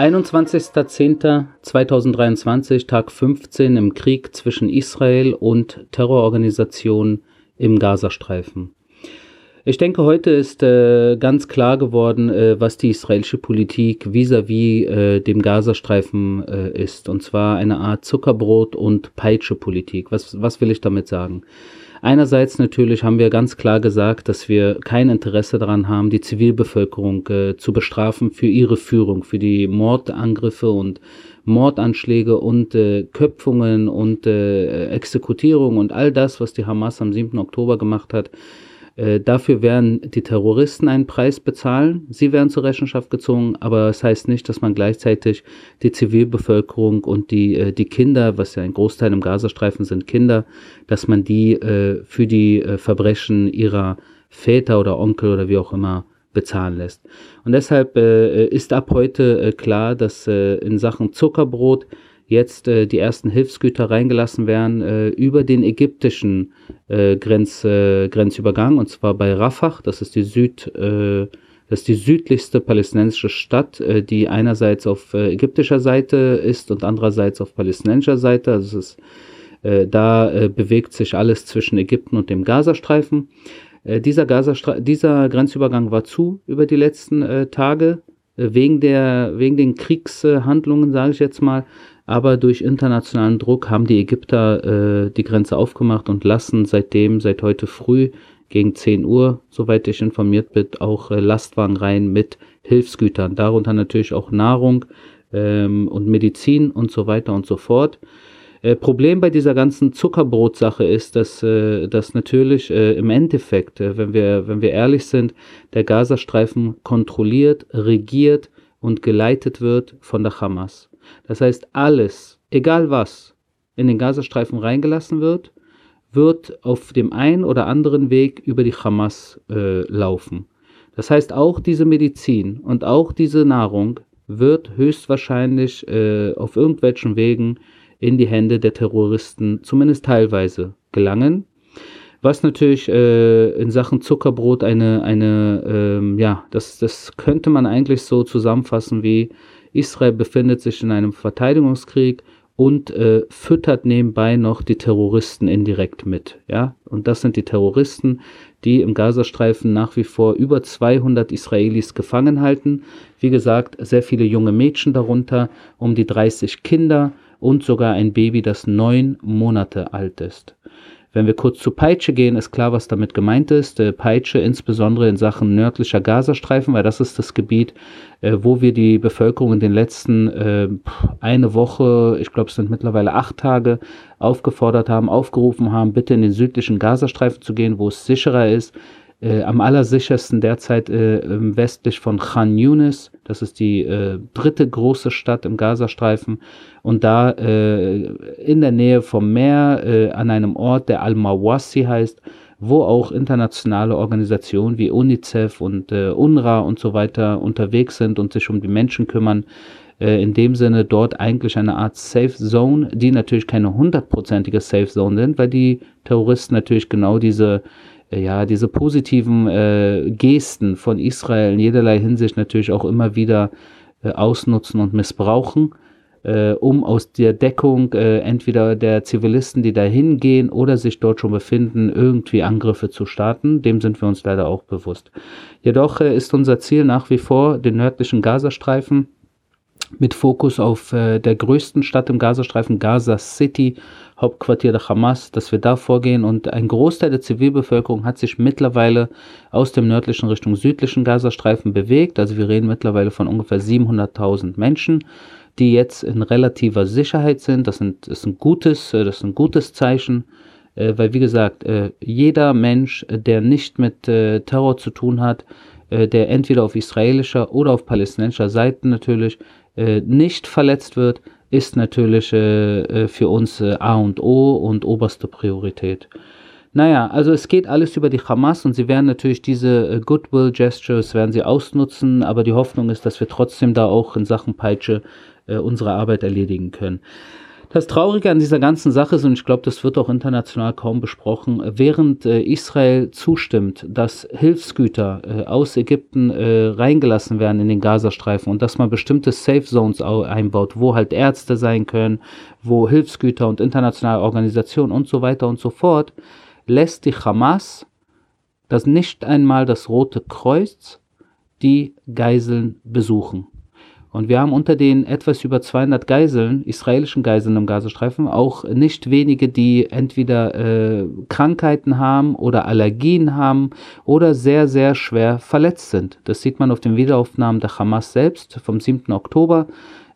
21.10.2023, Tag 15 im Krieg zwischen Israel und Terrororganisationen im Gazastreifen. Ich denke, heute ist äh, ganz klar geworden, äh, was die israelische Politik vis-à-vis -vis, äh, dem Gazastreifen äh, ist. Und zwar eine Art Zuckerbrot- und Peitsche-Politik. Was, was will ich damit sagen? Einerseits natürlich haben wir ganz klar gesagt, dass wir kein Interesse daran haben, die Zivilbevölkerung äh, zu bestrafen für ihre Führung, für die Mordangriffe und Mordanschläge und äh, Köpfungen und äh, Exekutierung und all das, was die Hamas am 7. Oktober gemacht hat. Äh, dafür werden die Terroristen einen Preis bezahlen. Sie werden zur Rechenschaft gezogen, aber das heißt nicht, dass man gleichzeitig die Zivilbevölkerung und die, äh, die Kinder, was ja ein Großteil im Gazastreifen sind Kinder, dass man die äh, für die Verbrechen ihrer Väter oder Onkel oder wie auch immer bezahlen lässt. Und deshalb ist ab heute klar, dass in Sachen Zuckerbrot jetzt äh, die ersten Hilfsgüter reingelassen werden äh, über den ägyptischen äh, Grenz, äh, Grenzübergang und zwar bei Rafah. Das ist die Süd, äh, das ist die südlichste palästinensische Stadt, äh, die einerseits auf ägyptischer Seite ist und andererseits auf palästinensischer Seite. Also ist, da bewegt sich alles zwischen Ägypten und dem Gazastreifen. Dieser, Gazastre dieser Grenzübergang war zu über die letzten Tage wegen der wegen den Kriegshandlungen, sage ich jetzt mal. Aber durch internationalen Druck haben die Ägypter äh, die Grenze aufgemacht und lassen seitdem, seit heute früh gegen 10 Uhr, soweit ich informiert bin, auch äh, Lastwagen rein mit Hilfsgütern. Darunter natürlich auch Nahrung ähm, und Medizin und so weiter und so fort. Äh, Problem bei dieser ganzen Zuckerbrotsache ist, dass, äh, dass natürlich äh, im Endeffekt, äh, wenn, wir, wenn wir ehrlich sind, der Gazastreifen kontrolliert, regiert und geleitet wird von der Hamas. Das heißt, alles, egal was, in den Gazastreifen reingelassen wird, wird auf dem einen oder anderen Weg über die Hamas äh, laufen. Das heißt, auch diese Medizin und auch diese Nahrung wird höchstwahrscheinlich äh, auf irgendwelchen Wegen in die Hände der Terroristen zumindest teilweise gelangen. Was natürlich äh, in Sachen Zuckerbrot eine, eine ähm, ja, das, das könnte man eigentlich so zusammenfassen wie Israel befindet sich in einem Verteidigungskrieg und äh, füttert nebenbei noch die Terroristen indirekt mit. Ja? Und das sind die Terroristen, die im Gazastreifen nach wie vor über 200 Israelis gefangen halten. Wie gesagt, sehr viele junge Mädchen darunter, um die 30 Kinder und sogar ein Baby, das neun Monate alt ist. Wenn wir kurz zu Peitsche gehen, ist klar, was damit gemeint ist. Äh, Peitsche insbesondere in Sachen nördlicher Gazastreifen, weil das ist das Gebiet, äh, wo wir die Bevölkerung in den letzten äh, eine Woche, ich glaube es sind mittlerweile acht Tage, aufgefordert haben, aufgerufen haben, bitte in den südlichen Gazastreifen zu gehen, wo es sicherer ist. Äh, am allersichersten derzeit äh, westlich von Khan Yunis. Das ist die äh, dritte große Stadt im Gazastreifen. Und da äh, in der Nähe vom Meer, äh, an einem Ort, der Al-Mawassi heißt, wo auch internationale Organisationen wie UNICEF und äh, UNRWA und so weiter unterwegs sind und sich um die Menschen kümmern. Äh, in dem Sinne dort eigentlich eine Art Safe Zone, die natürlich keine hundertprozentige Safe Zone sind, weil die Terroristen natürlich genau diese ja, diese positiven äh, Gesten von Israel in jederlei Hinsicht natürlich auch immer wieder äh, ausnutzen und missbrauchen, äh, um aus der Deckung äh, entweder der Zivilisten, die da hingehen oder sich dort schon befinden, irgendwie Angriffe zu starten. Dem sind wir uns leider auch bewusst. Jedoch äh, ist unser Ziel nach wie vor, den nördlichen Gazastreifen mit Fokus auf äh, der größten Stadt im Gazastreifen, Gaza City, Hauptquartier der Hamas, dass wir da vorgehen. Und ein Großteil der Zivilbevölkerung hat sich mittlerweile aus dem nördlichen Richtung südlichen Gazastreifen bewegt. Also wir reden mittlerweile von ungefähr 700.000 Menschen, die jetzt in relativer Sicherheit sind. Das, sind, das ist ein gutes, äh, das ist ein gutes Zeichen. Äh, weil, wie gesagt, äh, jeder Mensch, der nicht mit Terror zu tun hat, der entweder auf israelischer oder auf palästinensischer Seite natürlich nicht verletzt wird, ist natürlich äh, äh, für uns äh, A und O und oberste Priorität. Naja, also es geht alles über die Hamas und sie werden natürlich diese äh, Goodwill Gestures werden sie ausnutzen, aber die Hoffnung ist, dass wir trotzdem da auch in Sachen Peitsche äh, unsere Arbeit erledigen können. Das Traurige an dieser ganzen Sache ist, und ich glaube, das wird auch international kaum besprochen, während äh, Israel zustimmt, dass Hilfsgüter äh, aus Ägypten äh, reingelassen werden in den Gazastreifen und dass man bestimmte Safe Zones einbaut, wo halt Ärzte sein können, wo Hilfsgüter und internationale Organisationen und so weiter und so fort, lässt die Hamas das nicht einmal das Rote Kreuz die Geiseln besuchen. Und wir haben unter den etwas über 200 Geiseln, israelischen Geiseln im Gazastreifen, auch nicht wenige, die entweder äh, Krankheiten haben oder Allergien haben oder sehr, sehr schwer verletzt sind. Das sieht man auf den Wiederaufnahmen der Hamas selbst vom 7. Oktober.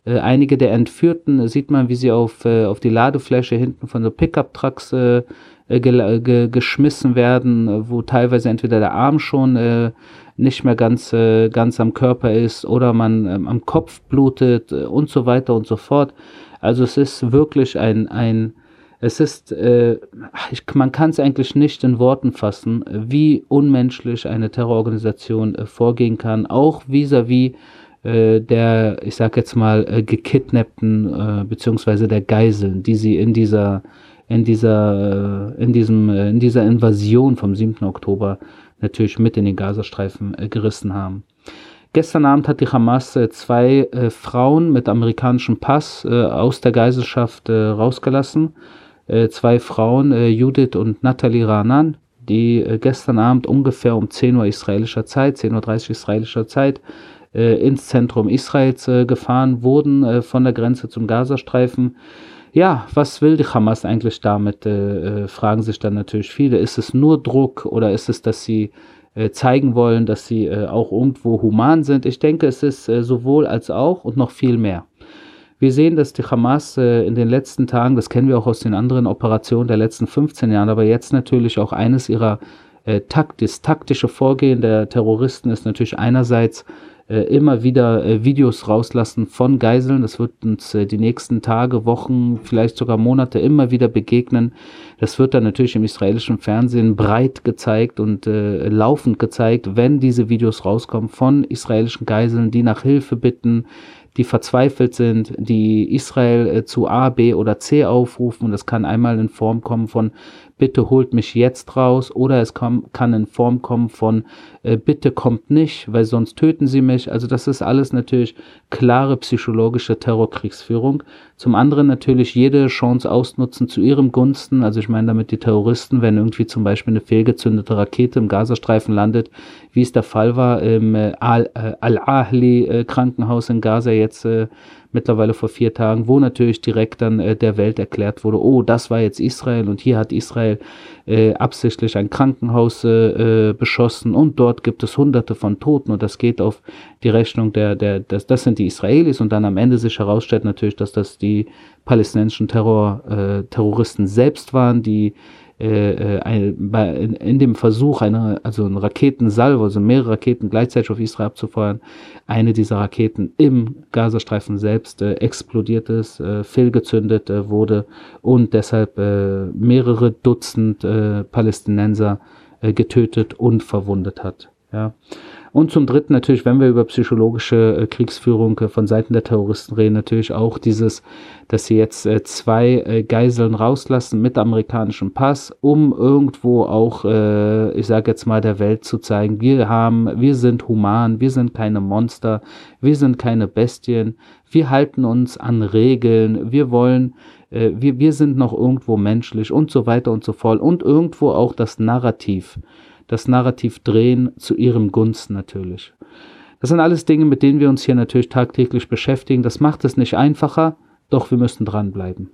Äh, einige der Entführten sieht man, wie sie auf, äh, auf die Ladefläche hinten von so Pickup-Trucks äh, ge ge geschmissen werden, wo teilweise entweder der Arm schon äh, nicht mehr ganz, äh, ganz am Körper ist oder man ähm, am Kopf blutet äh, und so weiter und so fort. Also es ist wirklich ein, ein es ist, äh, ich, man kann es eigentlich nicht in Worten fassen, wie unmenschlich eine Terrororganisation äh, vorgehen kann, auch vis-à-vis -vis, äh, der, ich sag jetzt mal, äh, gekidnappten äh, beziehungsweise der Geiseln, die sie in dieser in dieser, äh, in diesem, äh, in dieser Invasion vom 7. Oktober natürlich mit in den Gazastreifen äh, gerissen haben. Gestern Abend hat die Hamas äh, zwei äh, Frauen mit amerikanischem Pass äh, aus der Geiselschaft äh, rausgelassen. Äh, zwei Frauen, Judith und Nathalie Ranan, die gestern Abend ungefähr um 10 Uhr israelischer Zeit, 10.30 Uhr israelischer Zeit, ins Zentrum Israels gefahren wurden von der Grenze zum Gazastreifen. Ja, was will die Hamas eigentlich damit, äh, äh, fragen sich dann natürlich viele. Ist es nur Druck oder ist es, dass sie äh, zeigen wollen, dass sie äh, auch irgendwo human sind? Ich denke, es ist äh, sowohl als auch und noch viel mehr. Wir sehen, dass die Hamas äh, in den letzten Tagen, das kennen wir auch aus den anderen Operationen der letzten 15 Jahren, aber jetzt natürlich auch eines ihrer äh, Takt, das taktische Vorgehen der Terroristen ist natürlich einerseits immer wieder äh, Videos rauslassen von Geiseln. Das wird uns äh, die nächsten Tage, Wochen, vielleicht sogar Monate immer wieder begegnen. Das wird dann natürlich im israelischen Fernsehen breit gezeigt und äh, laufend gezeigt, wenn diese Videos rauskommen von israelischen Geiseln, die nach Hilfe bitten, die verzweifelt sind, die Israel äh, zu A, B oder C aufrufen. Und das kann einmal in Form kommen von bitte holt mich jetzt raus oder es kann, in Form kommen von äh, bitte kommt nicht, weil sonst töten sie mich. Also das ist alles natürlich klare psychologische Terrorkriegsführung. Zum anderen natürlich jede Chance ausnutzen zu ihrem Gunsten. Also ich meine damit die Terroristen, wenn irgendwie zum Beispiel eine fehlgezündete Rakete im Gazastreifen landet, wie es der Fall war im äh, Al-Ahli äh, Krankenhaus in Gaza jetzt äh, mittlerweile vor vier Tagen, wo natürlich direkt dann äh, der Welt erklärt wurde, oh, das war jetzt Israel und hier hat Israel äh, absichtlich ein Krankenhaus äh, äh, beschossen und dort gibt es hunderte von Toten und das geht auf die Rechnung der, der das, das sind die Israelis und dann am Ende sich herausstellt natürlich, dass das die palästinensischen Terror, äh, Terroristen selbst waren, die äh, äh in, in, dem Versuch, eine, also ein Raketensalvo, also mehrere Raketen gleichzeitig auf Israel abzufeuern, eine dieser Raketen im Gazastreifen selbst äh, explodiert ist, äh, fehlgezündet äh, wurde und deshalb äh, mehrere Dutzend Palästinenser getötet und verwundet hat. Ja. Und zum Dritten natürlich, wenn wir über psychologische äh, Kriegsführung äh, von Seiten der Terroristen reden, natürlich auch dieses, dass sie jetzt äh, zwei Geiseln rauslassen mit amerikanischem Pass, um irgendwo auch, ich sage jetzt mal, der Welt zu zeigen, wir haben, wir sind human, wir sind keine Monster, wir sind keine Bestien, wir halten uns an Regeln, wir wollen wir, wir sind noch irgendwo menschlich und so weiter und so fort. Und irgendwo auch das Narrativ das Narrativ drehen, zu ihrem Gunsten natürlich. Das sind alles Dinge, mit denen wir uns hier natürlich tagtäglich beschäftigen. Das macht es nicht einfacher, doch wir müssen dranbleiben.